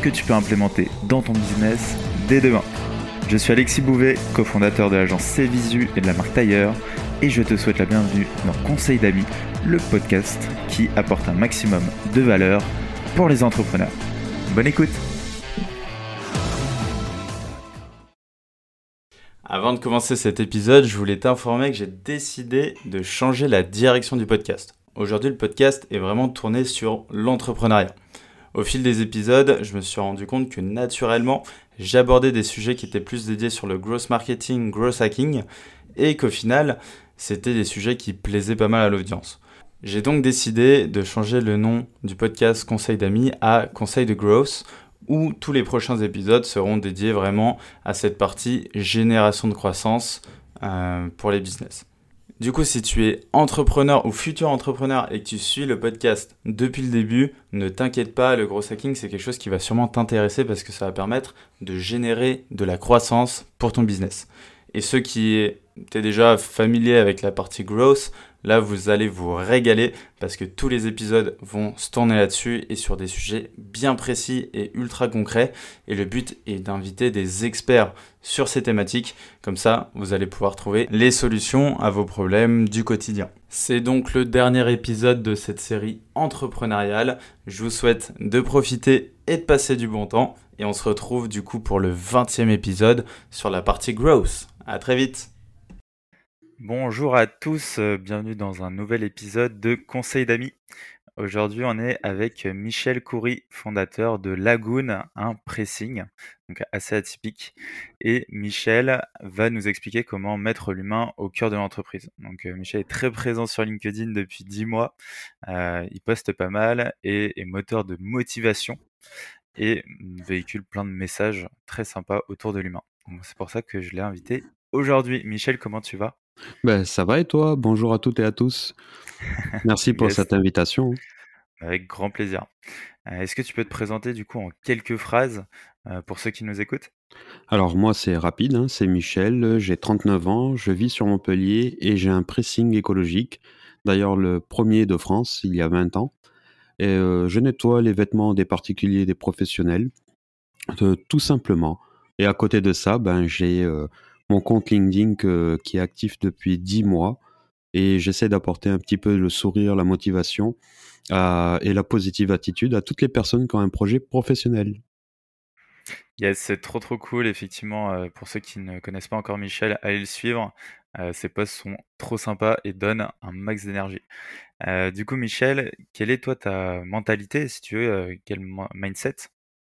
que tu peux implémenter dans ton business dès demain. Je suis Alexis Bouvet, cofondateur de l'agence Cvisu et de la marque Tailleur, et je te souhaite la bienvenue dans Conseil d'amis, le podcast qui apporte un maximum de valeur pour les entrepreneurs. Bonne écoute Avant de commencer cet épisode, je voulais t'informer que j'ai décidé de changer la direction du podcast. Aujourd'hui, le podcast est vraiment tourné sur l'entrepreneuriat. Au fil des épisodes, je me suis rendu compte que naturellement, j'abordais des sujets qui étaient plus dédiés sur le growth marketing, growth hacking, et qu'au final, c'était des sujets qui plaisaient pas mal à l'audience. J'ai donc décidé de changer le nom du podcast Conseil d'amis à Conseil de Growth, où tous les prochains épisodes seront dédiés vraiment à cette partie génération de croissance euh, pour les business. Du coup, si tu es entrepreneur ou futur entrepreneur et que tu suis le podcast depuis le début, ne t'inquiète pas, le gros hacking, c'est quelque chose qui va sûrement t'intéresser parce que ça va permettre de générer de la croissance pour ton business. Et ceux qui étaient déjà familiers avec la partie growth, Là, vous allez vous régaler parce que tous les épisodes vont se tourner là-dessus et sur des sujets bien précis et ultra concrets. Et le but est d'inviter des experts sur ces thématiques. Comme ça, vous allez pouvoir trouver les solutions à vos problèmes du quotidien. C'est donc le dernier épisode de cette série entrepreneuriale. Je vous souhaite de profiter et de passer du bon temps. Et on se retrouve du coup pour le 20e épisode sur la partie growth. À très vite Bonjour à tous, euh, bienvenue dans un nouvel épisode de Conseil d'amis. Aujourd'hui, on est avec Michel Coury, fondateur de Lagoon, un pressing, donc assez atypique. Et Michel va nous expliquer comment mettre l'humain au cœur de l'entreprise. Donc, euh, Michel est très présent sur LinkedIn depuis 10 mois. Euh, il poste pas mal et est moteur de motivation et véhicule plein de messages très sympas autour de l'humain. C'est pour ça que je l'ai invité aujourd'hui. Michel, comment tu vas? Ben, ça va et toi? Bonjour à toutes et à tous. Merci pour cette invitation. avec grand plaisir. Euh, est-ce que tu peux te présenter du coup en quelques phrases euh, pour ceux qui nous écoutent? Alors moi c'est rapide, hein, c'est Michel, j'ai 39 ans, je vis sur Montpellier et j'ai un pressing écologique. D'ailleurs le premier de France il y a 20 ans. Et euh, je nettoie les vêtements des particuliers et des professionnels, tout simplement. Et à côté de ça, ben j'ai mon compte LinkedIn qui est actif depuis 10 mois et j'essaie d'apporter un petit peu le sourire, la motivation euh, et la positive attitude à toutes les personnes qui ont un projet professionnel. Yes, c'est trop trop cool, effectivement. Euh, pour ceux qui ne connaissent pas encore Michel, allez le suivre. Euh, ses posts sont trop sympas et donnent un max d'énergie. du coup, Michel, quelle est toi ta mentalité, si tu veux, quel mindset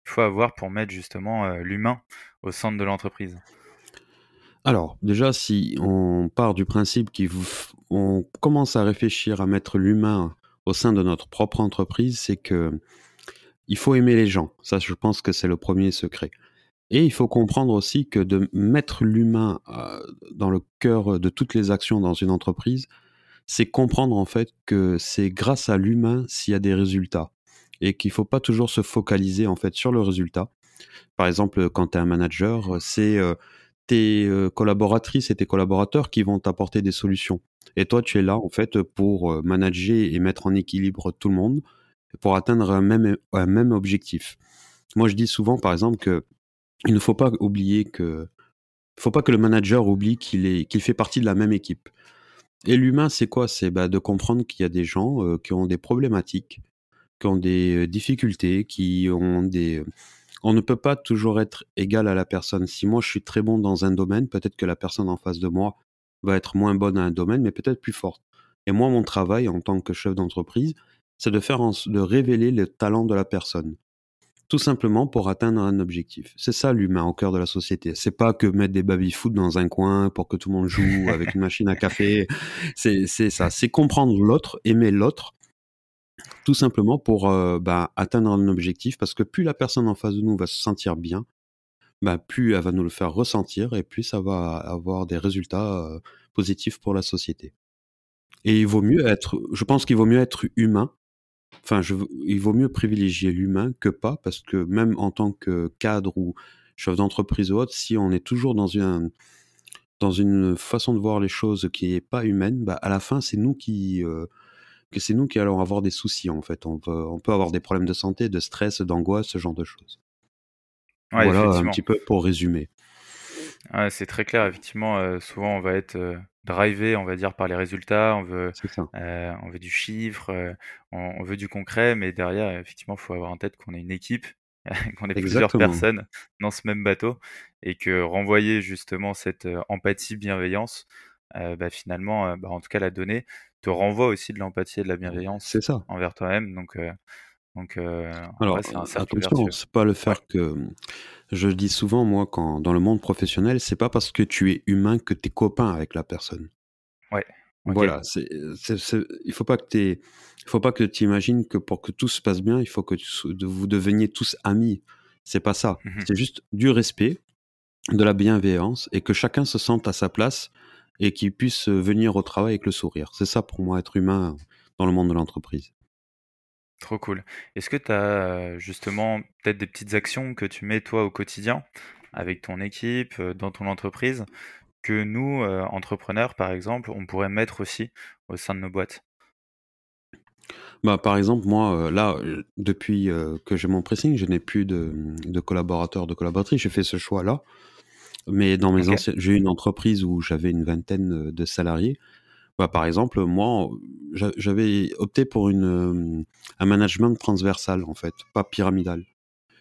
il faut avoir pour mettre justement l'humain au centre de l'entreprise? Alors, déjà, si on part du principe qu'on commence à réfléchir à mettre l'humain au sein de notre propre entreprise, c'est que il faut aimer les gens. Ça, je pense que c'est le premier secret. Et il faut comprendre aussi que de mettre l'humain euh, dans le cœur de toutes les actions dans une entreprise, c'est comprendre en fait que c'est grâce à l'humain s'il y a des résultats et qu'il ne faut pas toujours se focaliser en fait sur le résultat. Par exemple, quand tu es un manager, c'est euh, tes collaboratrices et tes collaborateurs qui vont t'apporter des solutions. Et toi, tu es là, en fait, pour manager et mettre en équilibre tout le monde pour atteindre un même, un même objectif. Moi, je dis souvent, par exemple, que il ne faut pas oublier que, faut pas que le manager oublie qu'il fait partie de la même équipe. Et l'humain, c'est quoi? C'est bah, de comprendre qu'il y a des gens qui ont des problématiques, qui ont des difficultés, qui ont des, on ne peut pas toujours être égal à la personne. Si moi je suis très bon dans un domaine, peut-être que la personne en face de moi va être moins bonne à un domaine, mais peut-être plus forte. Et moi, mon travail en tant que chef d'entreprise, c'est de faire de révéler le talent de la personne. Tout simplement pour atteindre un objectif. C'est ça l'humain au cœur de la société. C'est pas que mettre des baby-foot dans un coin pour que tout le monde joue avec une machine à café. C'est ça. C'est comprendre l'autre, aimer l'autre tout simplement pour euh, bah, atteindre un objectif, parce que plus la personne en face de nous va se sentir bien, bah, plus elle va nous le faire ressentir et plus ça va avoir des résultats positifs pour la société. Et il vaut mieux être, je pense qu'il vaut mieux être humain. Enfin, il vaut mieux privilégier l'humain que pas, parce que même en tant que cadre ou chef d'entreprise ou autre, si on est toujours dans une, façon de voir les choses qui n'est pas humaine, bah, à la fin, c'est nous qui, que c'est nous qui allons avoir des soucis, en fait. On peut, on peut avoir des problèmes de santé, de stress, d'angoisse, ce genre de choses. voilà un petit peu pour résumer. c'est très clair, effectivement. souvent, on va être drivé, on va dire, par les résultats. On veut, on veut du chiffre, on, veut du concret, mais derrière, effectivement, il faut avoir en tête qu'on est une équipe, qu'on est plusieurs personnes dans ce même bateau, et que renvoyer justement cette empathie, bienveillance, bah, finalement, bah, en tout cas, la donnée te renvoie aussi de l'empathie et de la bienveillance envers toi-même. Donc, donc, Alors, c'est un attention, c'est pas le faire que je dis souvent, moi, quand dans le monde professionnel, c'est pas parce que tu es humain que tu es copain avec la personne. Ouais. Voilà, c'est, il faut pas que tu faut pas que tu imagines que pour que tout se passe bien, il faut que vous deveniez tous amis. C'est pas ça. Mmh c'est juste du respect, de la bienveillance et que chacun se sente à sa place et qu'il puisse venir au travail avec le sourire. C'est ça pour moi être humain dans le monde de l'entreprise. Trop cool. Est-ce que tu as justement peut-être des petites actions que tu mets toi au quotidien avec ton équipe, dans ton entreprise, que nous, entrepreneurs par exemple, on pourrait mettre aussi au sein de nos boîtes? Bah, par exemple, moi, là, depuis que j'ai mon pressing, je n'ai plus de, de collaborateurs, de collaboratrices. J'ai fait ce choix-là. Mais dans mes anciennes, j'ai eu une entreprise où j'avais une vingtaine de salariés. Bah, par exemple, moi, j'avais opté pour une, un management transversal, en fait, pas pyramidal.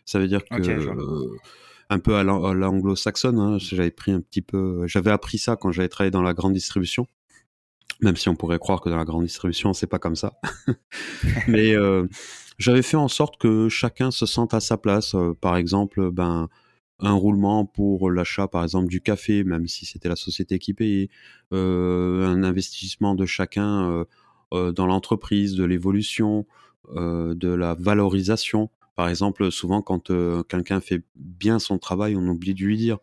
Ça veut dire que, un peu à l'anglo-saxonne, hein, j'avais pris un petit peu, j'avais appris ça quand j'avais travaillé dans la grande distribution. Même si on pourrait croire que dans la grande distribution, c'est pas comme ça. Mais j'avais fait en sorte que chacun se sente à sa place. par exemple, ben, un roulement pour l'achat, par exemple, du café, même si c'était la société qui payait, euh, un investissement de chacun euh, euh, dans l'entreprise, de l'évolution, de la valorisation. Par exemple, souvent, quand quelqu'un fait bien son travail, on oublie de lui dire.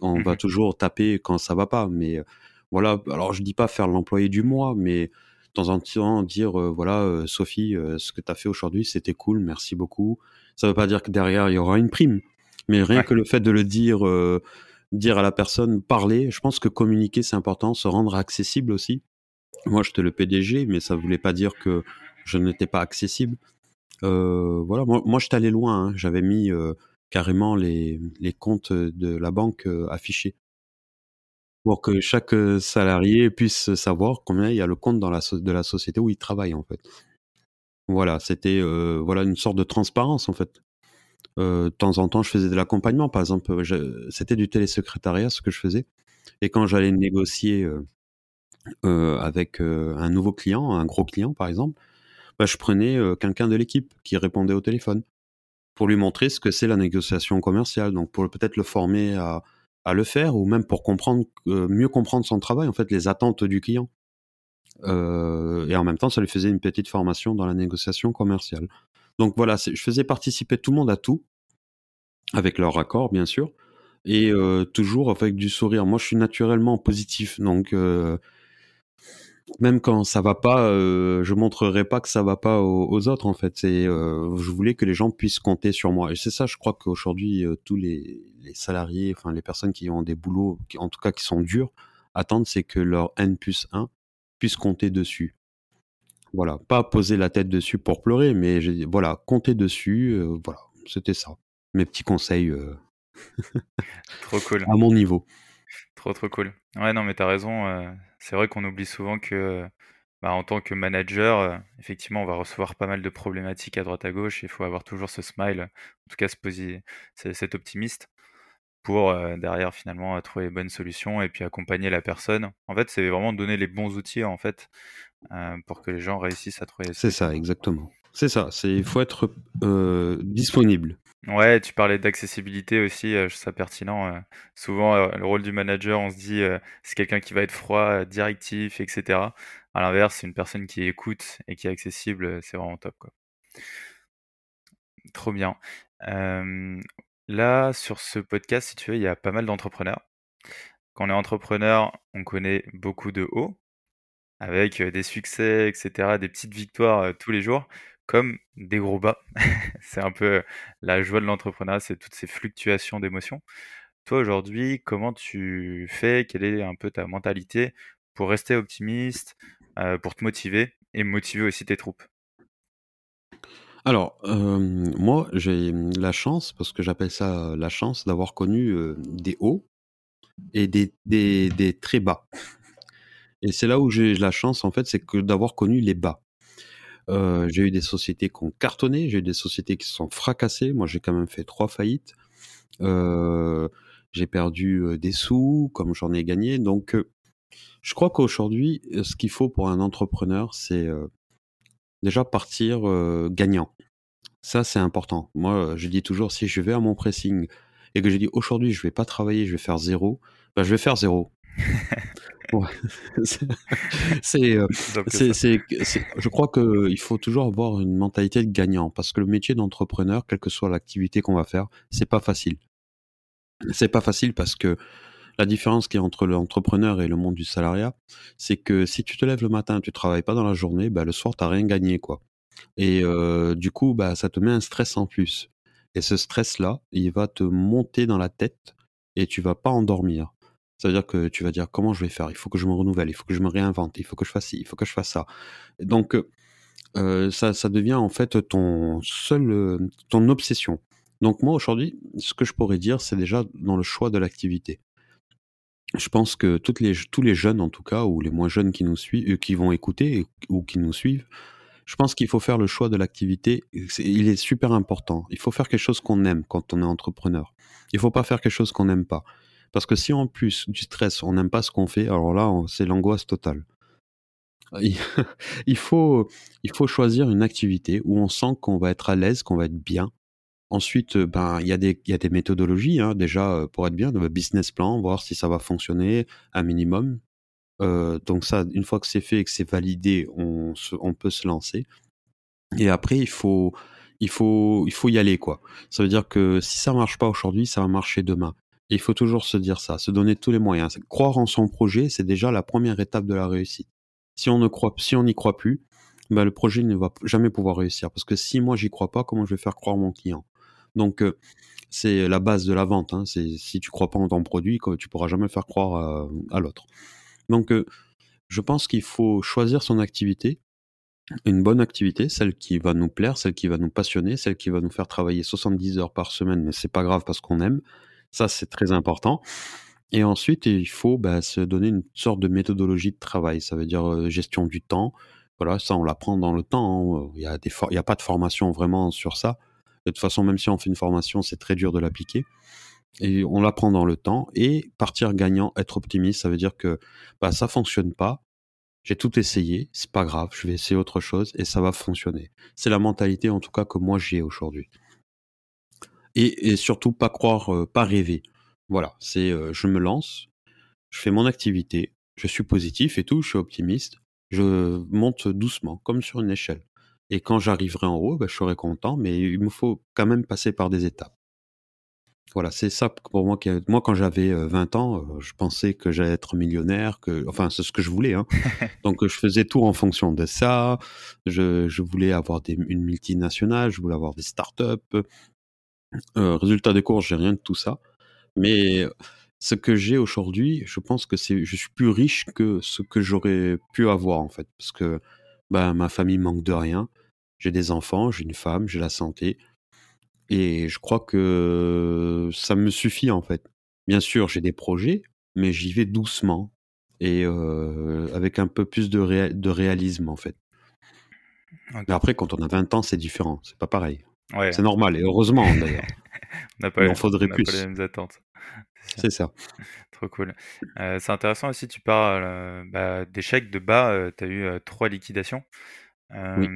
On va mmh toujours taper quand ça va pas, mais voilà. Alors, je dis pas faire l'employé du mois, mais de temps en temps dire voilà, Sophie, ce que tu as fait aujourd'hui, c'était cool, merci beaucoup. Ça veut pas dire que derrière il y aura une prime, mais rien que le fait de le dire, euh, dire à la personne, parler, je pense que communiquer c'est important, se rendre accessible aussi. Moi, j'étais le PDG, mais ça voulait pas dire que je n'étais pas accessible. Euh, voilà, moi, moi j'étais allé loin. Hein. J'avais mis euh, carrément les, les, comptes de la banque affichés pour que chaque salarié puisse savoir combien il y a le compte dans la de la société où il travaille en fait. Voilà, c'était voilà une sorte de transparence en fait. Euh, de temps en temps, je faisais de l'accompagnement. Par exemple, c'était du télésecrétariat ce que je faisais. Et quand j'allais négocier euh, euh, avec un nouveau client, un gros client par exemple, bah, je prenais quelqu'un de l'équipe qui répondait au téléphone pour lui montrer ce que c'est la négociation commerciale. Donc pour peut-être le former à, le faire ou même pour mieux comprendre son travail, en fait, les attentes du client. et en même temps, ça lui faisait une petite formation dans la négociation commerciale. Donc voilà, je faisais participer tout le monde à tout, avec leur accord bien sûr, et euh, toujours avec du sourire. Moi, je suis naturellement positif, donc euh, même quand ça va pas, euh, je montrerai pas que ça va pas aux, autres en fait. C'est, je voulais que les gens puissent compter sur moi, et c'est ça, je crois qu'aujourd'hui tous les, salariés, enfin les personnes qui ont des boulots, en tout cas qui sont durs, attendent, c'est que leur N plus 1 puisse compter dessus. Voilà, pas poser la tête dessus pour pleurer, mais voilà, compter dessus, euh, voilà, c'était ça. Mes petits conseils euh, Trop cool. à mon niveau. Trop, trop cool. Ouais, non, mais t'as raison. Euh, c'est vrai qu'on oublie souvent que, bah, en tant que manager, effectivement, on va recevoir pas mal de problématiques à droite à gauche. Il faut avoir toujours ce smile, en tout cas cet optimiste pour derrière finalement trouver les bonnes solutions et puis accompagner la personne. En fait, c'est vraiment donner les bons outils en fait pour que les gens réussissent à trouver. C'est ça, exactement. C'est ça. Il faut être euh, disponible. Ouais, tu parlais d'accessibilité aussi, euh, je trouve ça pertinent. souvent, le rôle du manager, on se dit, c'est quelqu'un qui va être froid, directif, etc. À l'inverse, c'est une personne qui écoute et qui est accessible, c'est vraiment top, quoi. Trop bien. là, sur ce podcast, si tu veux, il y a pas mal d'entrepreneurs. Quand on est entrepreneur, on connaît beaucoup de hauts, avec des succès, etc., des petites victoires tous les jours, comme des gros bas. c'est un peu la joie de l'entrepreneuriat, c'est toutes ces fluctuations d'émotions. Toi, aujourd'hui, comment tu fais? Quelle est un peu ta mentalité pour rester optimiste, pour te motiver et motiver aussi tes troupes? Alors, moi, j'ai la chance, parce que j'appelle ça la chance, d'avoir connu des hauts et des très bas. Et c'est là où j'ai la chance, en fait, c'est que d'avoir connu les bas. j'ai eu des sociétés qui ont cartonné, j'ai eu des sociétés qui se sont fracassées. Moi, j'ai quand même fait trois faillites. j'ai perdu des sous, comme j'en ai gagné. Donc, je crois qu'aujourd'hui, ce qu'il faut pour un entrepreneur, c'est déjà partir gagnant. Ça, c'est important. Moi, je dis toujours, si je vais à mon pressing et que je dis aujourd'hui, je vais pas travailler, je vais faire zéro, ben, je vais faire zéro. c'est, c'est, je crois qu'il faut toujours avoir une mentalité de gagnant parce que le métier d'entrepreneur, quelle que soit l'activité qu'on va faire, c'est pas facile. C'est pas facile parce que la différence qui est entre l'entrepreneur et le monde du salariat, c'est que si tu te lèves le matin, tu travailles pas dans la journée, bah, le soir, tu rien gagné, quoi. Et du coup, bah, ça te met un stress en plus. Et ce stress-là, il va te monter dans la tête et tu vas pas endormir. C'est-à-dire que tu vas dire comment je vais faire, il faut que je me renouvelle, il faut que je me réinvente, il faut que je fasse ci, il faut que je fasse ça. Donc ça, ça devient en fait ton seul, ton obsession. Donc moi aujourd'hui, ce que je pourrais dire, c'est déjà dans le choix de l'activité je pense que toutes les, tous les jeunes, en tout cas, ou les moins jeunes qui nous suivent, euh, qui vont écouter ou qui nous suivent, je pense qu'il faut faire le choix de l'activité. Il est super important. Il faut faire quelque chose qu'on aime quand on est entrepreneur. Il faut pas faire quelque chose qu'on n'aime pas. Parce que si en plus du stress, on n'aime pas ce qu'on fait, alors là, c'est l'angoisse totale. Il faut, il faut choisir une activité où on sent qu'on va être à l'aise, qu'on va être bien, Ensuite, euh, ben il y a des y a des méthodologies hein, déjà euh, pour être bien, le business plan, voir si ça va fonctionner un minimum. Euh, donc ça, une fois que c'est fait et que c'est validé, on, on peut se lancer. Et après, il faut il faut il faut y aller quoi. Ça veut dire que si ça marche pas aujourd'hui, ça va marcher demain. Il faut toujours se dire ça, se donner tous les moyens. Croire en son projet, c'est déjà la première étape de la réussite. Si on ne croit n'y croit plus, ben le projet ne va jamais pouvoir réussir parce que si moi j'y crois pas, comment je vais faire croire mon client? Donc, c'est la base de la vente. Hein. Si tu crois pas en ton produit, tu pourras jamais faire croire à, l'autre. Donc, je pense qu'il faut choisir son activité, une bonne activité, celle qui va nous plaire, celle qui va nous passionner, celle qui va nous faire travailler 70 heures par semaine, mais c'est pas grave parce qu'on aime. Ça, c'est très important. Et ensuite, il faut bah, se donner une sorte de méthodologie de travail. Ça veut dire gestion du temps. Voilà, ça, on l'apprend dans le temps. Hein. Il n'y a, a pas de formation vraiment sur ça. De toute façon, même si on fait une formation, c'est très dur de l'appliquer. Et on l'apprend dans le temps. Et partir gagnant, être optimiste, ça veut dire que bah, ça fonctionne pas. J'ai tout essayé, c'est pas grave, je vais essayer autre chose et ça va fonctionner. C'est la mentalité en tout cas que moi j'ai aujourd'hui. Et, surtout pas croire, euh, pas rêver. Voilà, c'est euh, je me lance, je fais mon activité, je suis positif et tout, je suis optimiste, je monte doucement, comme sur une échelle. Et quand j'arriverai en haut, bah, je serai content, mais il me faut quand même passer par des étapes. Voilà, c'est ça pour moi. Moi, quand j'avais 20 ans, je pensais que j'allais être millionnaire, que, enfin, c'est ce que je voulais. Hein. Donc, je faisais tout en fonction de ça. Je, voulais avoir des, une multinationale, je voulais avoir des startups. Euh, résultat des courses, j'ai rien de tout ça. Mais ce que j'ai aujourd'hui, je pense que c'est, je suis plus riche que ce que j'aurais pu avoir en fait, parce que bah, ma famille manque de rien. J'ai des enfants, j'ai une femme, j'ai la santé. Et je crois que ça me suffit en fait. Bien sûr, j'ai des projets, mais j'y vais doucement et avec un peu plus de, de réalisme en fait. Mais après, quand on a 20 ans, c'est différent, c'est pas pareil. C'est normal, et heureusement d'ailleurs. on n'a pas, faudrait plus. Pas les mêmes attentes. C'est ça. Trop cool. c'est intéressant aussi, tu parles bah, d'échecs de bas, tu as eu trois liquidations. Oui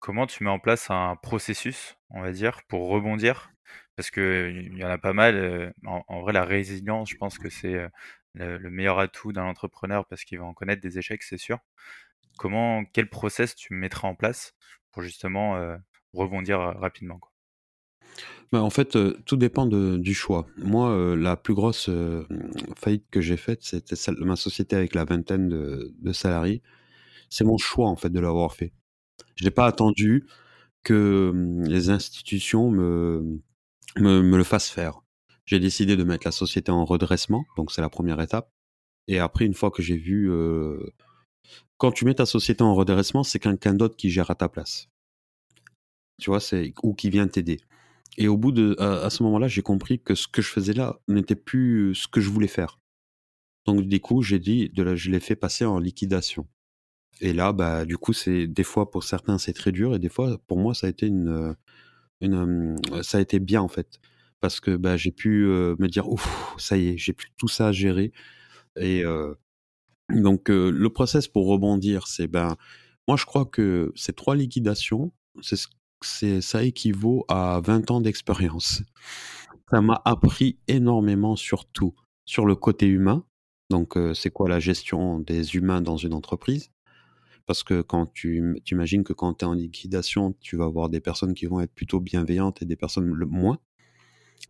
comment tu mets en place un processus, on va dire, pour rebondir? Parce qu'il y en a pas mal. Euh, en, vrai, la résilience, je pense que c'est euh, le, meilleur atout d'un entrepreneur parce qu'il va en connaître des échecs, c'est sûr. Comment, quel process tu mettras en place pour justement euh, rebondir rapidement Bah, en fait, euh, tout dépend de- du choix. Moi, euh, la plus grosse euh, faillite que j'ai faite, c'était celle de ma société avec la vingtaine de, salariés. C'est mon choix, en fait, de l'avoir fait. Je n'ai pas attendu que hum, les institutions me, me, me le fassent faire. J'ai décidé de mettre la société en redressement, donc c'est la première étape. Et après, une fois que j'ai vu... euh, quand tu mets ta société en redressement, c'est quelqu'un d'autre qui gère à ta place. Tu vois, c'est ou qui vient t'aider. Et au bout de, à, ce moment-là, j'ai compris que ce que je faisais là n'était plus ce que je voulais faire. Donc du coup, j'ai dit, de la, je l'ai fait passer en liquidation. Et là, bah, du coup, c'est des fois pour certains c'est très dur et des fois pour moi ça a été une, une, euh, ça a été bien en fait parce que bah, j'ai pu euh, me dire ouf, ça y est, j'ai plus tout ça à gérer. Et euh, donc le process pour rebondir, c'est ben, moi je crois que ces trois liquidations, c'est ce- c'est ça équivaut à 20 ans d'expérience. Ça m'a appris énormément sur tout, sur le côté humain. Donc, euh, c'est quoi la gestion des humains dans une entreprise? Parce que quand tu imagines que quand tu es en liquidation, tu vas avoir des personnes qui vont être plutôt bienveillantes et des personnes moins,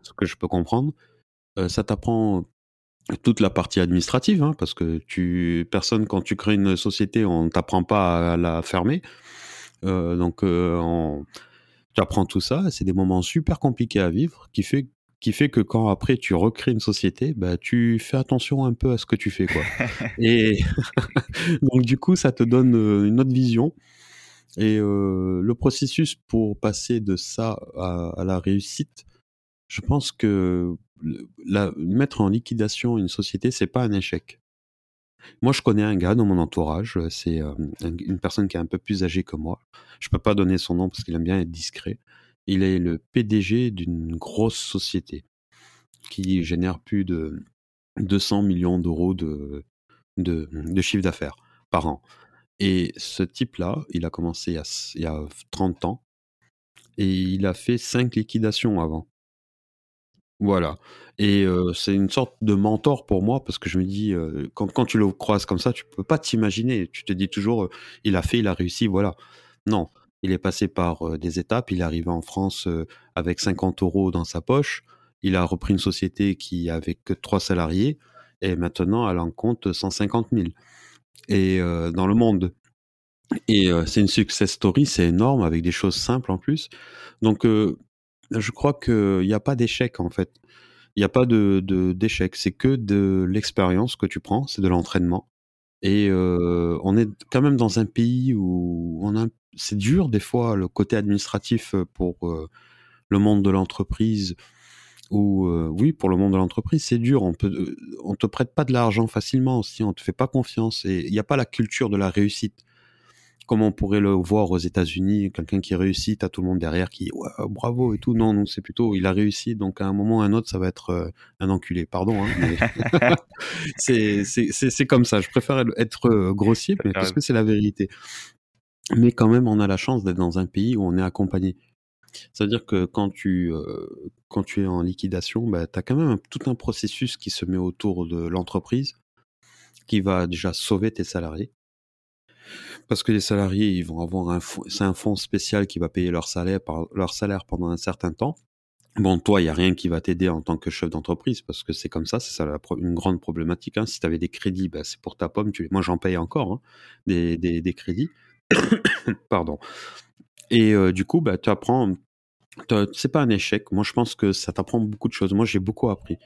ce que je peux comprendre. Euh, ça t'apprend toute la partie administrative, hein, parce que tu personne quand tu crées une société, on t'apprend pas à la fermer. Euh, donc, euh, on- tu apprends tout ça. C'est des moments super compliqués à vivre, qui fait qui fait que quand après tu recrées une société, bah tu fais attention un peu à ce que tu fais, quoi. Et donc du coup, ça te donne euh, une autre vision. Et euh, le processus pour passer de ça à, à la réussite, je pense que la, mettre en liquidation une société, c'est pas un échec. Moi, je connais un gars dans mon entourage, euh, c'est euh, un- une personne qui est un peu plus âgée que moi. Je peux pas donner son nom parce qu'il aime bien être discret. Il est le PDG d'une grosse société qui génère plus de 200 millions d'euros de, de, de chiffre d'affaires par an. Et ce type-là, il a commencé il y a, il y a 30 ans et il a fait 5 liquidations avant. Voilà. Et euh, c'est une sorte de mentor pour moi parce que je me dis, euh, quand, tu le croises comme ça, tu peux pas t'imaginer. Tu te dis toujours, euh, il a fait, il a réussi, voilà. Non, il est passé par des étapes. Il est arrivé en France avec 50 euros dans sa poche. Il a repris une société qui avait que trois salariés et maintenant elle en compte 150 000 et dans le monde. Et c'est une success story, c'est énorme avec des choses simples en plus. Donc je crois qu'il n'y a pas d'échec en fait. Il n'y a pas de d'échec, c'est que de l'expérience que tu prends, c'est de l'entraînement. Et euh, on est quand même dans un pays où c'est dur des fois le côté administratif pour euh, le monde de l'entreprise. Euh, oui, pour le monde de l'entreprise, c'est dur. On peut, on te prête pas de l'argent facilement aussi. On te fait pas confiance et il n'y a pas la culture de la réussite comme on pourrait le voir aux États-Unis, quelqu'un qui réussit, t'as tout le monde derrière qui ouais, bravo et tout. Non, non, c'est plutôt il a réussi, donc à un moment ou à un autre, ça va être euh, un enculé. Pardon, hein, mais c'est comme ça. Je préfère être euh, grossier, mais parce que c'est la vérité. Mais quand même, on a la chance d'être dans un pays où on est accompagné. C'est-à-dire que quand tu euh, quand tu es en liquidation, bah, tu as quand même un- tout un processus qui se met autour de l'entreprise qui va déjà sauver tes salariés. Parce que les salariés, ils vont avoir un c'est un fonds spécial qui va payer leur salaire, par, leur salaire pendant un certain temps. Bon, toi, il y a rien qui va t'aider en tant que chef d'entreprise parce que c'est comme ça, c'est ça la une grande problématique. Hein. Si tu avais des crédits, bah, c'est pour ta pomme. Moi, j'en paye encore hein, des, crédits. Pardon. Et euh, du coup, bah, tu apprends. C'est pas un échec. Moi, je pense que ça t'apprend beaucoup de choses. Moi, j'ai beaucoup appris.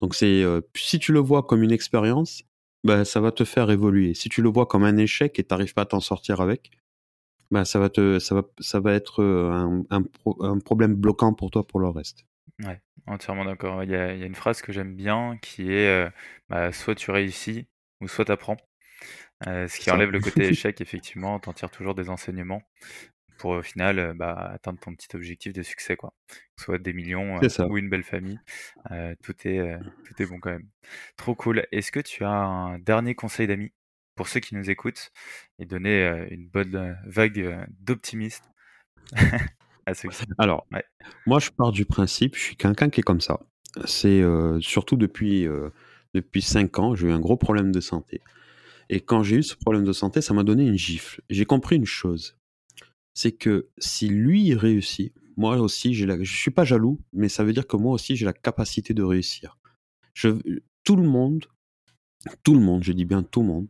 Donc, c'est euh, si tu le vois comme une expérience, bah, ça va te faire évoluer. Si tu le vois comme un échec et t'arrives pas à t'en sortir avec, bah, ça va te, ça va, ça va être euh, un, un, pro- un problème bloquant pour toi pour le reste. Ouais, entièrement d'accord. Il y a, il y a une phrase que j'aime bien qui est euh, bah, soit tu réussis ou soit tu apprends. ce qui enlève le côté échec, effectivement, t'en tires toujours des enseignements pour au final bah, atteindre ton petit objectif de succès, quoi. Que ce soit des millions euh, ou une belle famille, euh, tout est, euh, tout est bon quand même. Trop cool. Est-ce que tu as un dernier conseil d'amis pour ceux qui nous écoutent et donner une bonne vague d'optimisme à ceux qui Alors, Ouais. moi, je pars du principe, je suis quelqu'un qui est comme ça. C'est surtout depuis, depuis 5 ans, j'ai eu un gros problème de santé. Et quand j'ai eu ce problème de santé, ça m'a donné une gifle. J'ai compris une chose. C'est que si lui réussit, moi aussi, je suis pas jaloux, mais ça veut dire que moi aussi, j'ai la capacité de réussir. Je... Tout le monde, tout le monde, je dis bien tout le monde,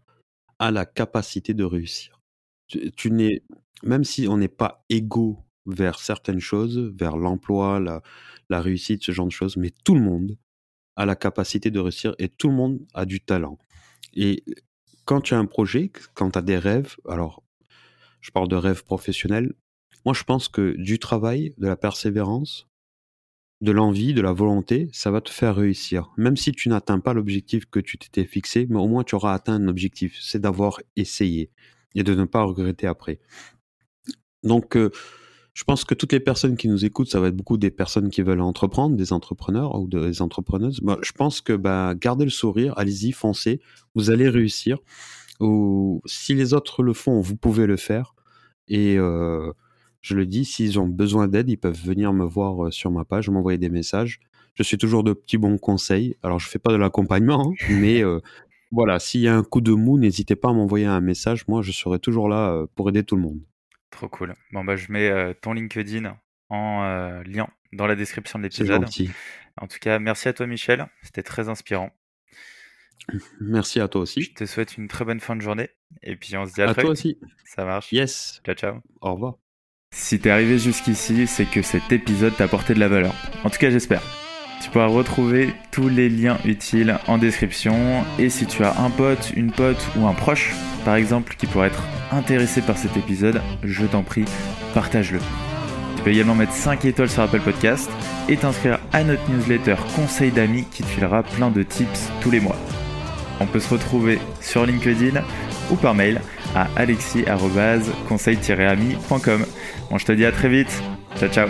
a la capacité de réussir. Tu, tu n'es, même si on n'est pas égaux vers certaines choses, vers l'emploi, la, la réussite, ce genre de choses, mais tout le monde a la capacité de réussir et tout le monde a du talent. Et quand tu as un projet, quand tu as des rêves, alors je parle de rêves professionnels, moi je pense que du travail, de la persévérance, de l'envie, de la volonté, ça va te faire réussir. Même si tu n'atteins pas l'objectif que tu t'étais fixé, mais au moins tu auras atteint un objectif, c'est d'avoir essayé et de ne pas regretter après. Donc, euh, je pense que toutes les personnes qui nous écoutent, ça va être beaucoup des personnes qui veulent entreprendre, des entrepreneurs ou des entrepreneuses. Bah, je pense que bah, gardez le sourire, allez-y, foncez, vous allez réussir. Ou si les autres le font, vous pouvez le faire. Et euh, je le dis, s'ils ont besoin d'aide, ils peuvent venir me voir euh, sur ma page, m'envoyer des messages. Je suis toujours de petits bons conseils. Alors, je fais pas de l'accompagnement, hein, mais euh, voilà, s'il y a un coup de mou, n'hésitez pas à m'envoyer un message. Moi, je serai toujours là pour aider tout le monde. Trop cool. Bon, bah, je mets euh, ton LinkedIn en euh, lien dans la description de l'épisode. En tout cas, merci à toi, Michel. C'était très inspirant. Merci à toi Je aussi. te souhaite une très bonne fin de journée. Et puis, on se dit à, À très toi aussi. Ça marche. Yes. Ciao, ciao. Au revoir. Si t'es arrivé jusqu'ici, c'est que cet épisode t'a apporté de la valeur. En tout cas, j'espère. Tu pourras retrouver tous les liens utiles en description. Et si tu as un pote, une pote ou un proche, par exemple, qui pourrait être intéressé par cet épisode, je t'en prie, partage-le. Tu peux également mettre 5 étoiles sur Apple Podcast et t'inscrire à notre newsletter Conseil d'amis qui te filera plein de tips tous les mois. On peut se retrouver sur LinkedIn ou par mail à alexis-conseil-ami.com. Bon, je te dis à très vite. Ciao, ciao.